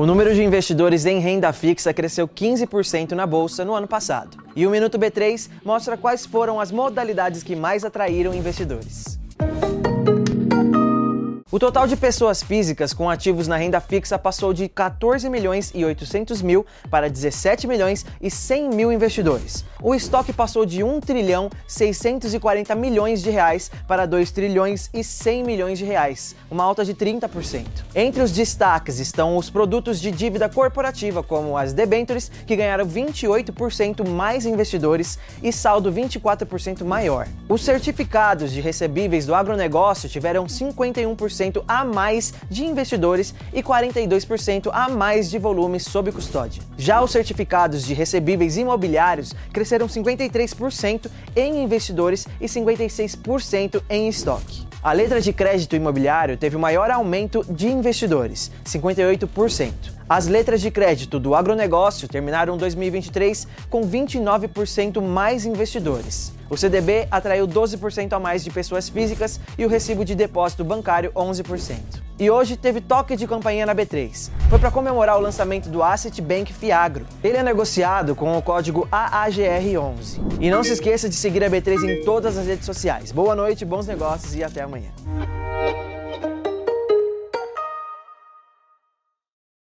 O número de investidores em renda fixa cresceu 15% na bolsa no ano passado. E o Minuto B3 mostra quais foram as modalidades que mais atraíram investidores. O total de pessoas físicas com ativos na renda fixa passou de 14 milhões e 800 mil para 17 milhões e 100 mil investidores. O estoque passou de 1 trilhão 640 milhões de reais para 2 trilhões e 100 milhões de reais, uma alta de 30%. Entre os destaques estão os produtos de dívida corporativa, como as debentures, que ganharam 28% mais investidores e saldo 24% maior. Os certificados de recebíveis do agronegócio tiveram 51% 40% a mais de investidores e 42% a mais de volume sob custódia. Já os certificados de recebíveis imobiliários cresceram 53% em investidores e 56% em estoque. A letra de crédito imobiliário teve o maior aumento de investidores, 58%. As letras de crédito do agronegócio terminaram 2023 com 29% mais investidores. O CDB atraiu 12% a mais de pessoas físicas e o recibo de depósito bancário 11%. E hoje teve toque de campanha na B3. Foi para comemorar o lançamento do Asset Bank Fiagro. Ele é negociado com o código AAGR11. E não se esqueça de seguir a B3 em todas as redes sociais. Boa noite, bons negócios e até amanhã.